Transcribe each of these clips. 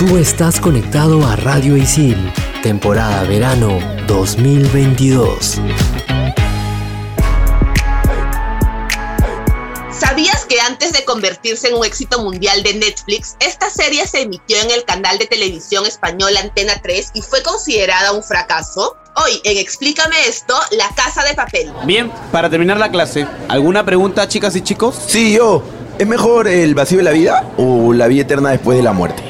Tú estás conectado a Radio Isil, temporada verano 2022. ¿Sabías que antes de convertirse en un éxito mundial de Netflix, esta serie se emitió en el canal de televisión español Antena 3 y fue considerada un fracaso? Hoy en Explícame esto, La Casa de Papel. Bien, para terminar la clase, ¿alguna pregunta, chicas y chicos? Sí, yo. ¿Es mejor el vacío de la vida o la vida eterna después de la muerte?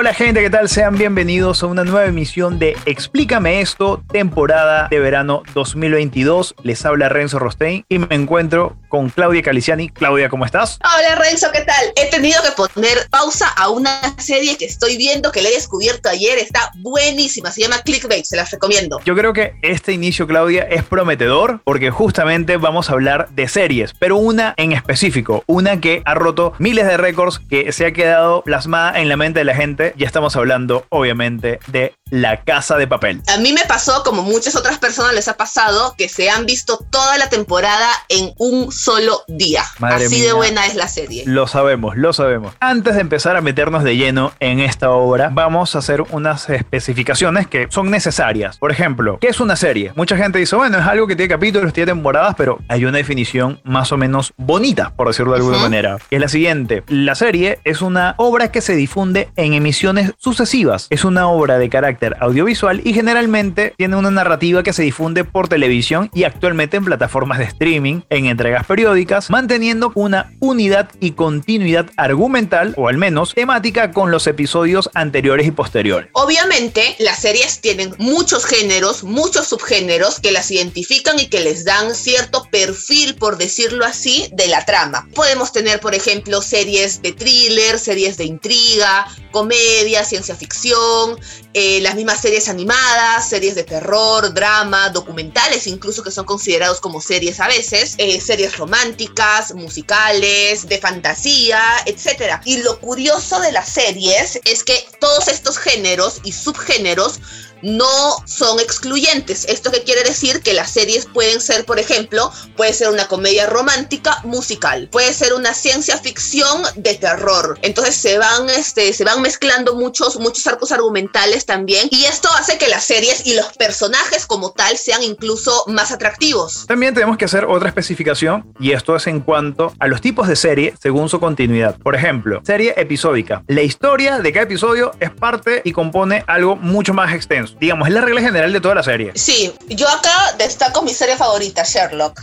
Hola, gente, ¿qué tal? Sean bienvenidos a una nueva emisión de Explícame esto, temporada de verano 2022. Les habla Renzo Rostein y me encuentro con Claudia Caliciani. Claudia, ¿cómo estás? Hola Renzo, ¿qué tal? He tenido que poner pausa a una serie que estoy viendo, que la he descubierto ayer, está buenísima, se llama Clickbait, se las recomiendo. Yo creo que este inicio, Claudia, es prometedor porque justamente vamos a hablar de series, pero una en específico, una que ha roto miles de récords, que se ha quedado plasmada en la mente de la gente. Ya estamos hablando, obviamente, de La Casa de Papel. A mí me pasó, como muchas otras personas les ha pasado, que se han visto toda la temporada en un solo día. Madre Así mía. de buena es la serie. Lo sabemos, lo sabemos. Antes de empezar a meternos de lleno en esta obra, vamos a hacer unas especificaciones que son necesarias. Por ejemplo, ¿qué es una serie? Mucha gente dice, bueno, es algo que tiene capítulos, tiene temporadas, pero hay una definición más o menos bonita, por decirlo de alguna manera. Que es la siguiente. La serie es una obra que se difunde en sucesivas. Es una obra de carácter audiovisual y generalmente tiene una narrativa que se difunde por televisión y actualmente en plataformas de streaming, en entregas periódicas, manteniendo una unidad y continuidad argumental, o al menos temática, con los episodios anteriores y posteriores. Obviamente, las series tienen muchos géneros, muchos subgéneros que las identifican y que les dan cierto perfil, por decirlo así, de la trama. Podemos tener, por ejemplo, series de thriller, series de intriga, comedia, ciencia ficción, eh, las mismas series animadas, series de terror, drama, documentales incluso que son considerados como series a veces, eh, series románticas, musicales, de fantasía, etc. Y lo curioso de las series es que todos estos géneros y subgéneros no son excluyentes. ¿Esto qué quiere decir? Que las series pueden ser, por ejemplo, puede ser una comedia romántica musical, puede ser una ciencia ficción de terror. Entonces se van, este, se van mezclando muchos, muchos arcos argumentales también y esto hace que las series y los personajes como tal sean incluso más atractivos. También tenemos que hacer otra especificación y esto es en cuanto a los tipos de serie según su continuidad. Por ejemplo, serie episódica. La historia de cada episodio es parte y compone algo mucho más extenso. Digamos, es la regla general de toda la serie. Sí, yo acá destaco mi serie favorita, Sherlock.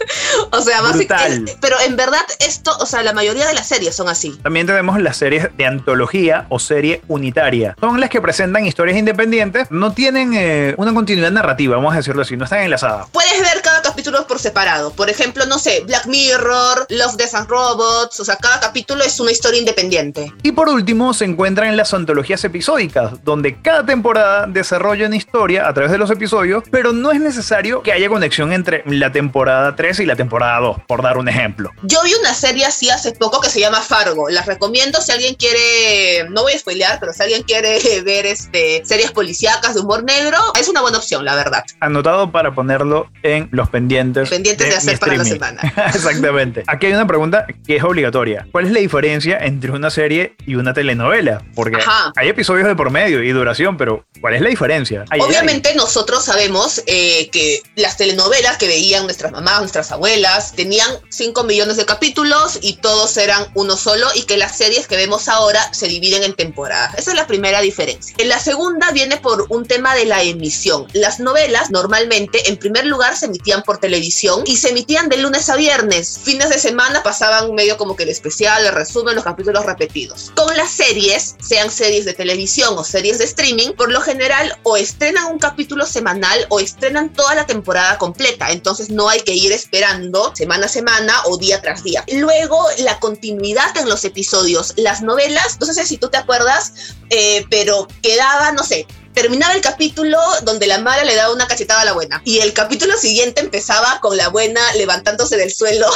o sea, básicamente, pero en verdad esto, o sea, la mayoría de las series son así. También tenemos las series de antología o serie unitaria. Son las que presentan historias independientes, no tienen eh, una continuidad narrativa, vamos a decirlo así, no están enlazadas. Puedes ver cada capítulo por separado. Por ejemplo, no sé, Black Mirror, Love, Death and Robots. O sea, cada capítulo es una historia independiente. Y por último se encuentran en las antologías episódicas, donde cada temporada desarrolla una historia a través de los episodios, pero no es necesario que haya conexión entre la temporada 3 y la temporada 2, por dar un ejemplo. Yo vi una serie así hace poco que se llama Fargo. Las recomiendo si alguien quiere, no voy a spoilear, pero si alguien quiere ver este, series policíacas de humor negro, es una buena opción, la verdad. Anotado para ponerlo en los pendientes. Pendientes de hacer para la semana. Exactamente. Aquí hay una pregunta que es obligatoria. ¿Cuál es la diferencia entre una serie y una telenovela? Porque Ajá. hay episodios de por medio y duración, pero ¿cuál es la diferencia? Obviamente nosotros sabemos eh, que las telenovelas que veían nuestras mamás, nuestras abuelas, tenían 5 millones de capítulos y todos eran uno solo y que las series que vemos ahora se dividen en temporadas. Esa es la primera diferencia. En la segunda viene por un tema de la emisión. Las novelas normalmente en primer lugar se emitían por por televisión y se emitían de lunes a viernes. Fines de semana pasaban medio como que el especial, el resumen, los capítulos repetidos. Con las series, sean series de televisión o series de streaming, por lo general o estrenan un capítulo semanal o estrenan toda la temporada completa. Entonces no hay que ir esperando semana a semana o día tras día. Luego, la continuidad en los episodios. Las novelas, no sé si tú te acuerdas, eh, pero quedaba, no sé, terminaba el capítulo donde la mala le daba una cachetada a la buena. Y el capítulo siguiente empezaba con la buena levantándose del suelo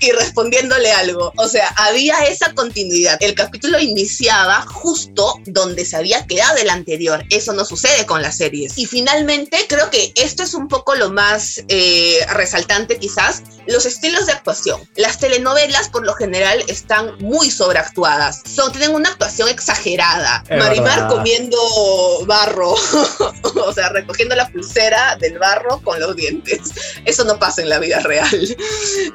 y respondiéndole algo. O sea, había esa continuidad. El capítulo iniciaba justo donde se había quedado el anterior. Eso no sucede con las series. Y finalmente, creo que esto es un poco lo más eh, resaltante quizás, los estilos de actuación. Las telenovelas por lo general están muy sobreactuadas. Son, tienen una actuación exagerada. Marimar comiendo barro, o sea, recogiendo la pulsera del barro con los dientes. Eso no pasa en la vida real.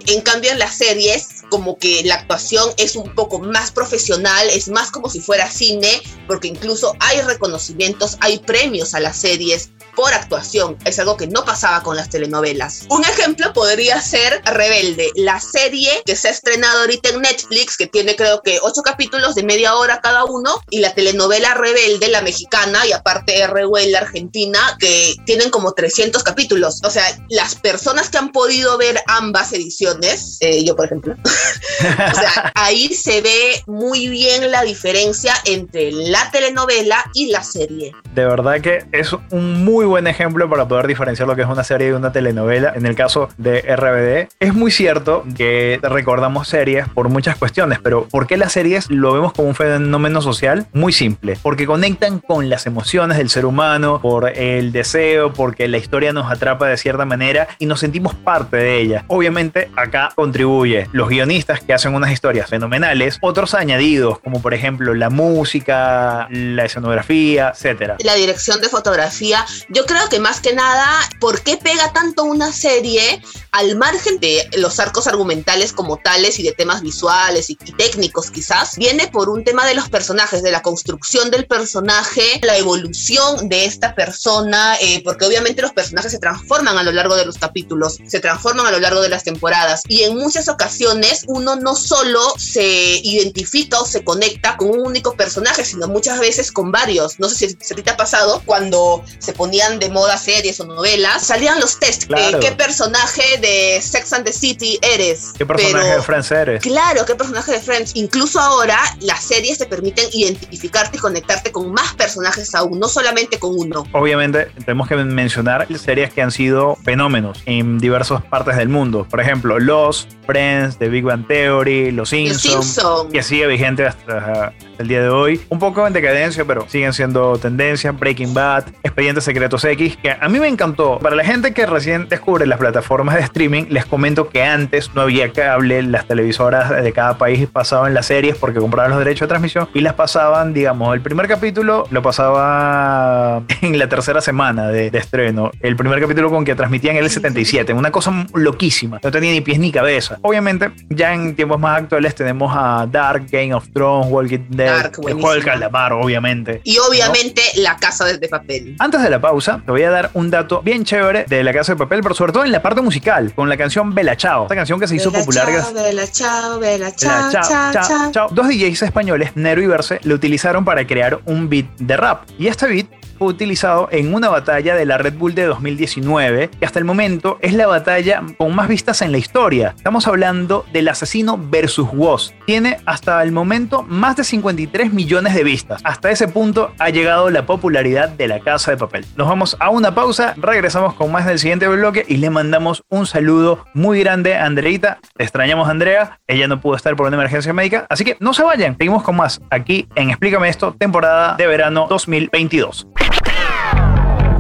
En cambio, en las series, como que la actuación es un poco más profesional, es más como si fuera cine, porque incluso hay reconocimientos, hay premios a las series por actuación. Es algo que no pasaba con las telenovelas. Un ejemplo podría ser Rebelde, la serie que se ha estrenado ahorita en Netflix, que tiene creo que ocho capítulos de media hora cada uno, y la telenovela Rebelde, la mexicana, y aparte RW, la argentina, que tienen como 300 capítulos. O sea, las personas que han podido ver ambas ediciones, eh, yo por ejemplo, ahí se ve muy bien la diferencia entre la telenovela y la serie. De verdad que es un muy buen ejemplo para poder diferenciar lo que es una serie de una telenovela. En el caso de RBD, es muy cierto que recordamos series por muchas cuestiones, pero ¿por qué las series lo vemos como un fenómeno social? Muy simple, porque conectan con las emociones del ser humano, por el deseo, porque la historia nos atrapa de cierta manera y nos sentimos parte de ella. Obviamente acá contribuye los guionistas que hacen unas historias fenomenales, otros añadidos como por ejemplo la música, la escenografía, etcétera. La dirección de fotografía yo creo que más que nada, ¿por qué pega tanto una serie al margen de los arcos argumentales como tales y de temas visuales y, técnicos quizás? Viene por un tema de los personajes, de la construcción del personaje, la evolución de esta persona, eh, porque obviamente los personajes se transforman a lo largo de los capítulos, se transforman a lo largo de las temporadas y en muchas ocasiones uno no solo se identifica o se conecta con un único personaje, sino muchas veces con varios. No sé si, si a ti te ha pasado cuando se ponían de moda series o novelas, salían los test. Eh, ¿Qué personaje de Sex and the City eres? ¿Qué personaje de Friends eres? Claro, ¿qué personaje de Friends? Incluso ahora las series te permiten identificarte y conectarte con más personajes aún, no solamente con uno. Obviamente, tenemos que mencionar series que han sido fenómenos en diversas partes del mundo. Por ejemplo, Los, Friends, The Big Bang Theory, Los Simpsons, que sigue vigente hasta el día de hoy. Un poco en decadencia, pero siguen siendo tendencia. Breaking Bad, Expedientes Secretos X, que a mí me encantó. Para la gente que recién descubre las plataformas de streaming, les comento que antes no había cable, las televisoras de cada país pasaban las series porque compraban los derechos de transmisión y las pasaban, digamos, el primer capítulo lo pasaba en la tercera semana de, estreno. El primer capítulo con que transmitían el 77, una cosa loquísima. No tenía ni pies ni cabeza. Obviamente, ya en tiempos más actuales tenemos a Dark, Game of Thrones, Walking Dead, Dark, el juego del calamar, obviamente. Y obviamente La Casa de Papel. Antes de la pausa, te voy a dar un dato bien chévere de La Casa de Papel, pero sobre todo en la parte musical, con la canción Bella Chao. Esta canción que se hizo popular. Chao, Bella Chao, Bella Chao, chao, chao, chao, Dos DJs españoles, Nero y Verse, lo utilizaron para crear un beat de rap. Y este beat fue utilizado en una batalla de la Red Bull de 2019, que hasta el momento es la batalla con más vistas en la historia. Estamos hablando del asesino versus Woz. Tiene hasta el momento más de 53 millones de vistas. Hasta ese punto ha llegado la popularidad de la casa de papel. Nos vamos a una pausa, regresamos con más del siguiente bloque y le mandamos un saludo muy grande a Andreita. extrañamos a Andrea, ella no pudo estar por una emergencia médica, así que no se vayan, seguimos con más aquí en Explícame esto, temporada de verano 2022.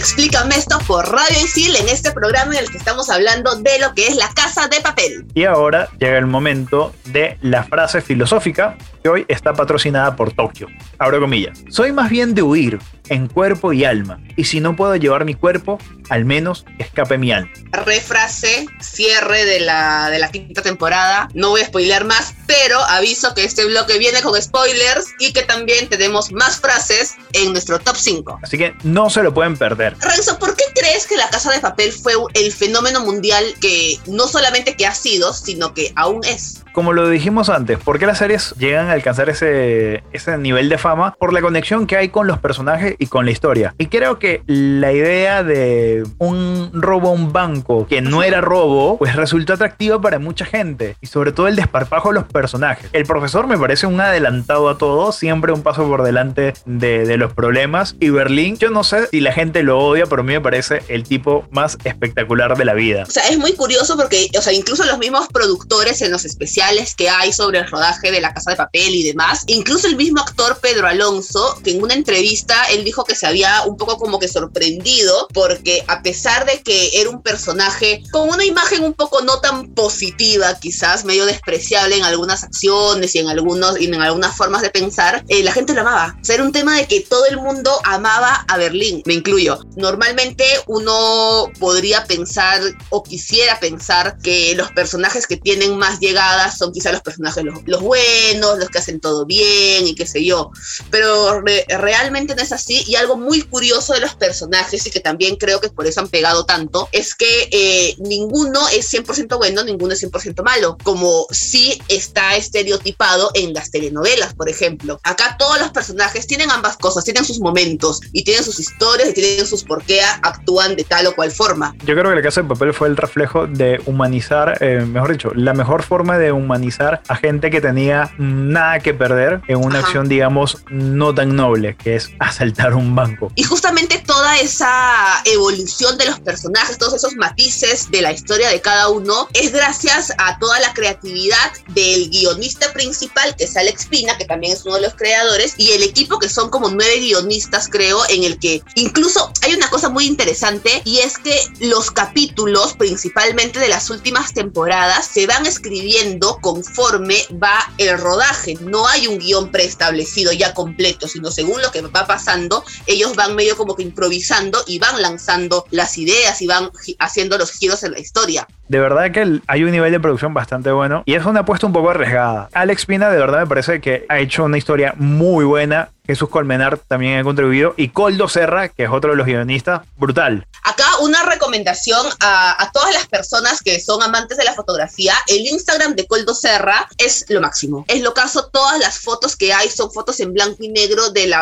Explícame esto por Radio Isil en este programa en el que estamos hablando de lo que es la casa de papel. Y ahora llega el momento de la frase filosófica que hoy está patrocinada por Tokio. Abro comillas. Soy más bien de huir en cuerpo y alma. Y si no puedo llevar mi cuerpo, al menos escape mi alma. Refrase, cierre de la, de la quinta temporada. No voy a spoilear más, pero aviso que este bloque viene con spoilers y que también tenemos más frases en nuestro top 5. Así que no se lo pueden perder. Renzo, ¿por qué crees que la Casa de Papel fue el fenómeno mundial que no solamente que ha sido, sino que aún es? Como lo dijimos antes, ¿por qué las series llegan a alcanzar ese, ese nivel de fama? Por la conexión que hay con los personajes y con la historia. Y creo que la idea de un robo a un banco que no era robo, pues resultó atractiva para mucha gente. Y sobre todo el desparpajo de los personajes. El profesor me parece un adelantado a todo, siempre un paso por delante de, de los problemas. Y Berlín, yo no sé si la gente lo odia, pero a mí me parece el tipo más espectacular de la vida. O sea, es muy curioso porque, o sea, incluso los mismos productores en los especiales que hay sobre el rodaje de La Casa de Papel y demás, incluso el mismo actor Pedro Alonso, que en una entrevista él dijo que se había un poco como que sorprendido porque a pesar de que era un personaje con una imagen un poco no tan positiva, quizás medio despreciable en algunas acciones y en algunos y en algunas formas de pensar, eh, la gente lo amaba. O sea, era un tema de que todo el mundo amaba a Berlín, me incluyo. Normalmente uno podría pensar o quisiera pensar que los personajes que tienen más llegadas son quizás los personajes los, los buenos, los que hacen todo bien y qué sé yo. Pero re- realmente no es así y algo muy curioso de los personajes y que también creo que por eso han pegado tanto es que eh, ninguno es 100% bueno, ninguno es 100% malo, como sí está estereotipado en las telenovelas, por ejemplo. Acá todos los personajes tienen ambas cosas, tienen sus momentos y tienen sus historias y tienen sus por qué actúan de tal o cual forma. Yo creo que la casa de papel fue el reflejo de humanizar, eh, mejor dicho, la mejor forma de humanizar a gente que tenía nada que perder en una Ajá. acción, digamos, no tan noble, que es asaltar un banco. Y justamente toda esa evolución de los personajes, todos esos matices de la historia de cada uno, es gracias a toda la creatividad del guionista principal, que es Alex Pina, que también es uno de los creadores, y el equipo que son como nueve guionistas, creo, en el que incluso hay una cosa muy interesante, y es que los capítulos, principalmente de las últimas temporadas, se van escribiendo conforme va el rodaje. No hay un guion preestablecido ya completo, sino según lo que va pasando, ellos van medio como que improvisando y van lanzando las ideas y van haciendo los giros en la historia. De verdad que hay un nivel de producción bastante bueno y es una apuesta un poco arriesgada. Alex Pina de verdad me parece que ha hecho una historia muy buena. Jesús Colmenar también ha contribuido y Coldo Serra, que es otro de los guionistas, brutal. Acá una recomendación a, todas las personas que son amantes de la fotografía. El Instagram de Coldo Serra es lo máximo. Es lo caso, todas las fotos que hay son fotos en blanco y negro de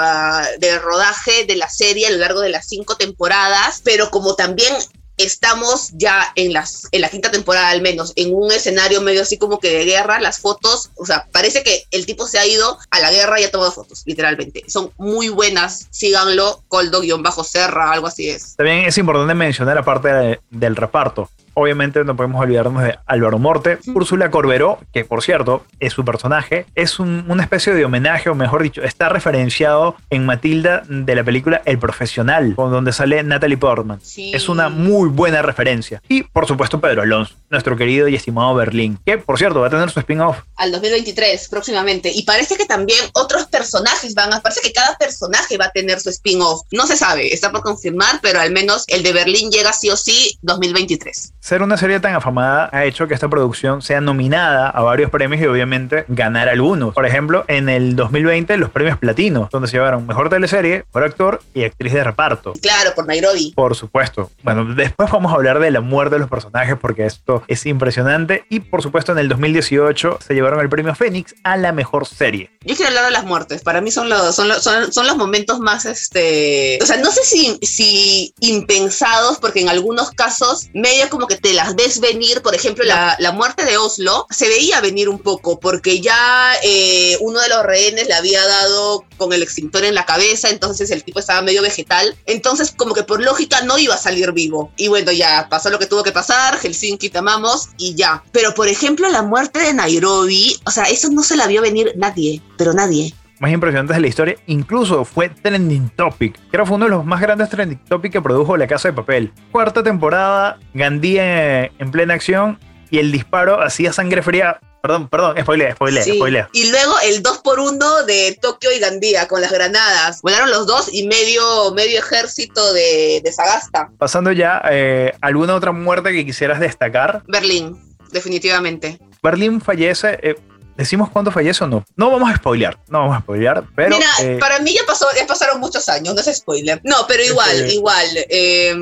del rodaje de la serie a lo largo de las cinco temporadas, pero como también estamos ya en, las, en la quinta temporada al menos, en un escenario medio así como que de guerra, las fotos, o sea, parece que el tipo se ha ido a la guerra y ha tomado fotos, literalmente. Son muy buenas, síganlo, Coldo-Serra, algo así es. También es importante mencionar la parte de- del reparto. Obviamente no podemos olvidarnos de Álvaro Morte, Úrsula Corberó, que por cierto es su personaje, es un- una especie de homenaje, o mejor dicho, está referenciado en Matilda de la película El Profesional, con donde sale Natalie Portman. Sí. Es una muy buena referencia. Y por supuesto Pedro Alonso, nuestro querido y estimado Berlín, que por cierto va a tener su spin-off. al 2023 próximamente. Y parece que también otros personajes van a, parece que cada personaje va a tener su spin-off. No se sabe, está por confirmar, pero al menos el de Berlín llega sí o sí 2023. Ser una serie tan afamada ha hecho que esta producción sea nominada a varios premios y obviamente ganar algunos. Por ejemplo, en el 2020 los premios Platino, donde se llevaron Mejor Teleserie, Mejor Actor y Actriz de Reparto. Claro, por Nairobi. Por supuesto. Bueno, después vamos a hablar de la muerte de los personajes porque esto es impresionante. Y por supuesto en el 2018 se llevaron el premio Fénix a la mejor serie. Yo quiero hablar de las muertes. Para mí son los, son los, son, son los momentos más, este, o sea, no sé si, si impensados, porque en algunos casos medio como que te las ves venir. Por ejemplo, la, la muerte de Oslo se veía venir un poco, porque ya eh, uno de los rehenes le había dado con el extintor en la cabeza, entonces el tipo estaba medio vegetal. Entonces, como que por lógica no iba a salir vivo. Y bueno, ya pasó lo que tuvo que pasar, Helsinki te amamos y ya. Pero por ejemplo, la muerte de Nairobi, o sea, eso no se la vio venir nadie, pero nadie. Más impresionantes de la historia. Incluso fue trending topic. Creo que fue uno de los más grandes trending topic que produjo La Casa de Papel. Cuarta temporada, Gandhi en, en plena acción y el disparo hacía sangre fría Perdón, perdón, spoilea, spoilea, Sí. spoilea. Y luego el 2 por 1 de Tokio y Gandía con las granadas. Volaron los dos y medio, medio ejército de, de Sagasta. Pasando ya, eh, ¿alguna otra muerte que quisieras destacar? Berlín, definitivamente. Berlín fallece. eh, ¿Decimos cuándo fallece o no? No vamos a spoilear, no vamos a spoilear, pero. Mira, eh, para mí ya pasó, ya pasaron muchos años, no es spoiler. No, pero igual, Este- igual. eh,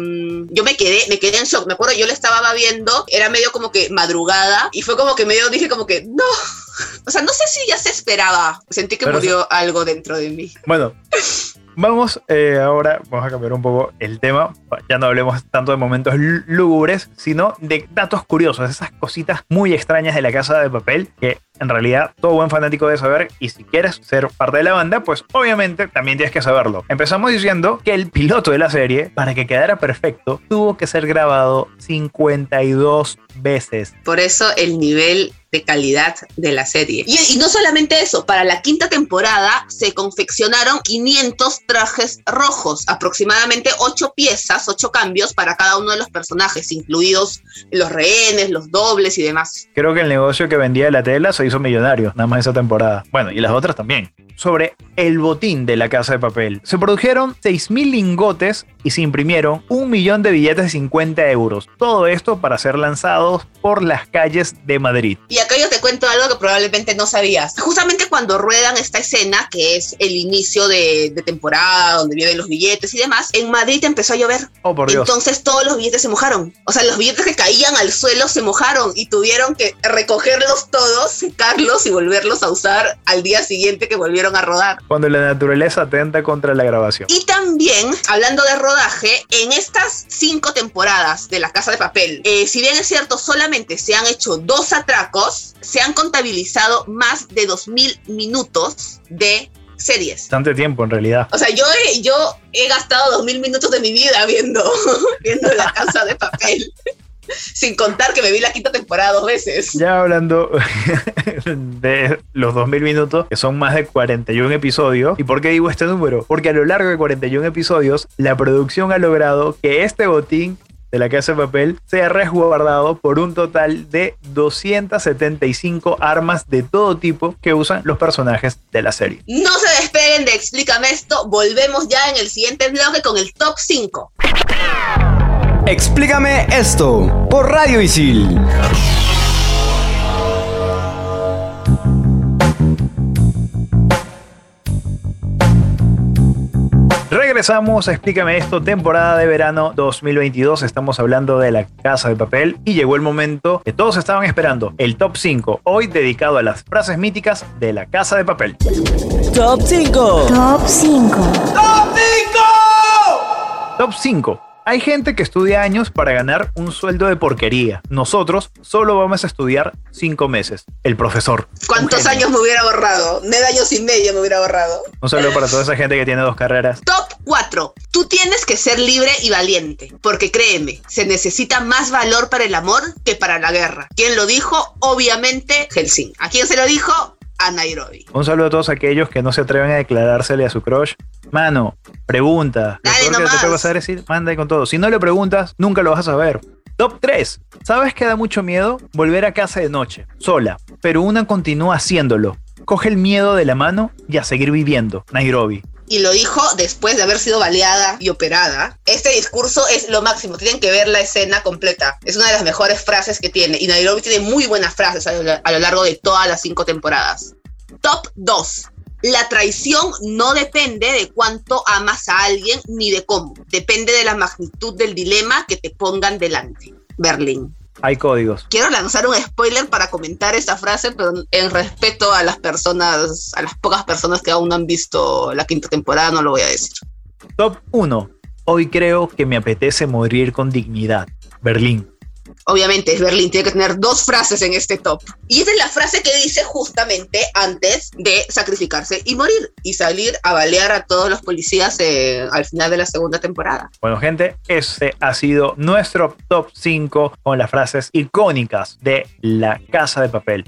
yo me quedé, me quedé en shock. Me acuerdo, yo le estaba viendo, era medio como que madrugada, y fue como que medio dije como que, no. O sea, no sé si ya se esperaba. Sentí que Pero murió algo dentro de mí. Bueno, vamos eh, ahora, vamos a cambiar un poco el tema. Ya no hablemos tanto de momentos lú- lúgubres, sino de datos curiosos, esas cositas muy extrañas de la casa de papel que en realidad todo buen fanático debe saber. Y si quieres ser parte de la banda, pues obviamente también tienes que saberlo. Empezamos diciendo que el piloto de la serie, para que quedara perfecto, tuvo que ser grabado 52 veces. Por eso el nivel de calidad de la serie. Y, y no solamente eso, para la quinta temporada se confeccionaron 500 trajes rojos, aproximadamente 8 piezas, 8 cambios para cada uno de los personajes, incluidos los rehenes, los dobles y demás. Creo que el negocio que vendía la tela se hizo millonario, nada más esa temporada. Bueno, y las otras también. Sobre el botín de la casa de papel. Se produjeron 6.000 lingotes y se imprimieron un millón de billetes de 50 euros. Todo esto para ser lanzados por las calles de Madrid. Y acá yo te cuento algo que probablemente no sabías. Justamente cuando ruedan esta escena, que es el inicio de, de temporada, donde vienen los billetes y demás, en Madrid empezó a llover. Oh, por Dios. Entonces todos los billetes se mojaron. O sea, los billetes que caían al suelo se mojaron y tuvieron que recogerlos todos, secarlos y volverlos a usar al día siguiente que volvieron a rodar. Cuando la naturaleza atenta contra la grabación. Y también, hablando de rodaje, en estas cinco temporadas de La Casa de Papel, eh, si bien es cierto, solamente se han hecho dos atracos, se han contabilizado más de 2.000 minutos de series. Bastante tiempo en realidad. O sea, yo he, yo he gastado 2.000 minutos de mi vida viendo, viendo La Casa de Papel. Sin contar que me vi la quinta temporada dos veces. Ya hablando de los 2000 minutos, que son más de 41 episodios. ¿Y por qué digo este número? Porque a lo largo de 41 episodios, la producción ha logrado que este botín de la casa de papel sea resguardado por un total de 275 armas de todo tipo que usan los personajes de la serie. No se despeguen de Explícame esto. Volvemos ya en el siguiente bloque con el top 5. Explícame esto por Radio Isil. Regresamos a Explícame esto, temporada de verano 2022. Estamos hablando de la casa de papel y llegó el momento que todos estaban esperando, el top 5, hoy dedicado a las frases míticas de la casa de papel. Top 5. Top 5. Top 5. Hay gente que estudia años para ganar un sueldo de porquería. Nosotros solo vamos a estudiar 5 meses. El profesor. ¿Cuántos años me hubiera borrado? Nueve años y medio me hubiera borrado. Un saludo para toda esa gente que tiene dos carreras. Top 4. Tú tienes que ser libre y valiente, porque créeme, se necesita más valor para el amor que para la guerra. ¿Quién lo dijo? Obviamente, Helsing. ¿A quién se lo dijo? A Nairobi. Un saludo a todos aquellos que no se atreven a declarársele a su crush. Mano, pregunta. Lo peor que te puede pasar es decir, manda con todo. Si no le preguntas, nunca lo vas a saber. Top 3. ¿Sabes que da mucho miedo? Volver a casa de noche, sola. Pero una continúa haciéndolo. Coge el miedo de la mano y a seguir viviendo. Nairobi. Y lo dijo después de haber sido baleada y operada. Este discurso es lo máximo. Tienen que ver la escena completa. Es una de las mejores frases que tiene. Y Nairobi tiene muy buenas frases a lo, largo de todas las cinco temporadas. Top 2. La traición no depende de cuánto amas a alguien ni de cómo. Depende de la magnitud del dilema que te pongan delante. Berlín. Hay códigos. Quiero lanzar un spoiler para comentar esta frase, pero en respeto a las personas, a las pocas personas que aún no han visto la quinta temporada, no lo voy a decir. Top 1. Hoy creo que me apetece morir con dignidad. Berlín. Obviamente es Berlín, tiene que tener dos frases en este top. Y esa es la frase que dice justamente antes de sacrificarse y morir y salir a balear a todos los policías eh, al final de la segunda temporada. Bueno, gente, este ha sido nuestro top 5 con las frases icónicas de la casa de papel.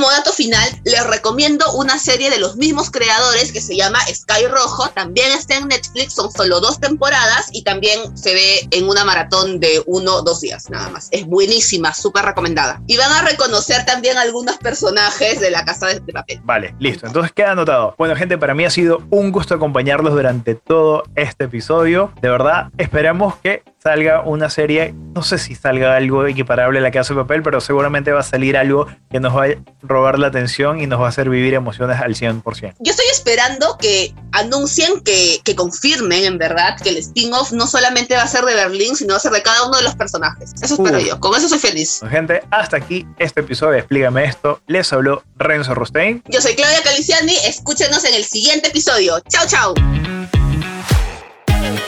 Como dato final, les recomiendo una serie de los mismos creadores que se llama Sky Rojo. También está en Netflix, son solo dos temporadas y también se ve en una maratón de uno o dos días nada más. Es buenísima, súper recomendada. Y van a reconocer también algunos personajes de la casa de, de papel. Vale, listo. Entonces queda anotado. Bueno, gente, para mí ha sido un gusto acompañarlos durante todo este episodio. De verdad, esperamos que salga una serie, no sé si salga algo equiparable a la casa de papel, pero seguramente va a salir algo que nos va a robar la atención y nos va a hacer vivir emociones al 100%. Yo estoy esperando que anuncien, que, que confirmen en verdad que el spin-off no solamente va a ser de Berlín, sino va a ser de cada uno de los personajes. Eso espero Uh. yo. Con eso soy feliz. Gente, hasta aquí este episodio de Explícame esto. Les habló Renzo Rostein. Yo soy Claudia Caliciani. Escúchenos en el siguiente episodio. Chao, chao.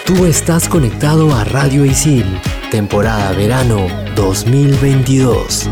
Tú estás conectado a Radio Isil, temporada verano 2022.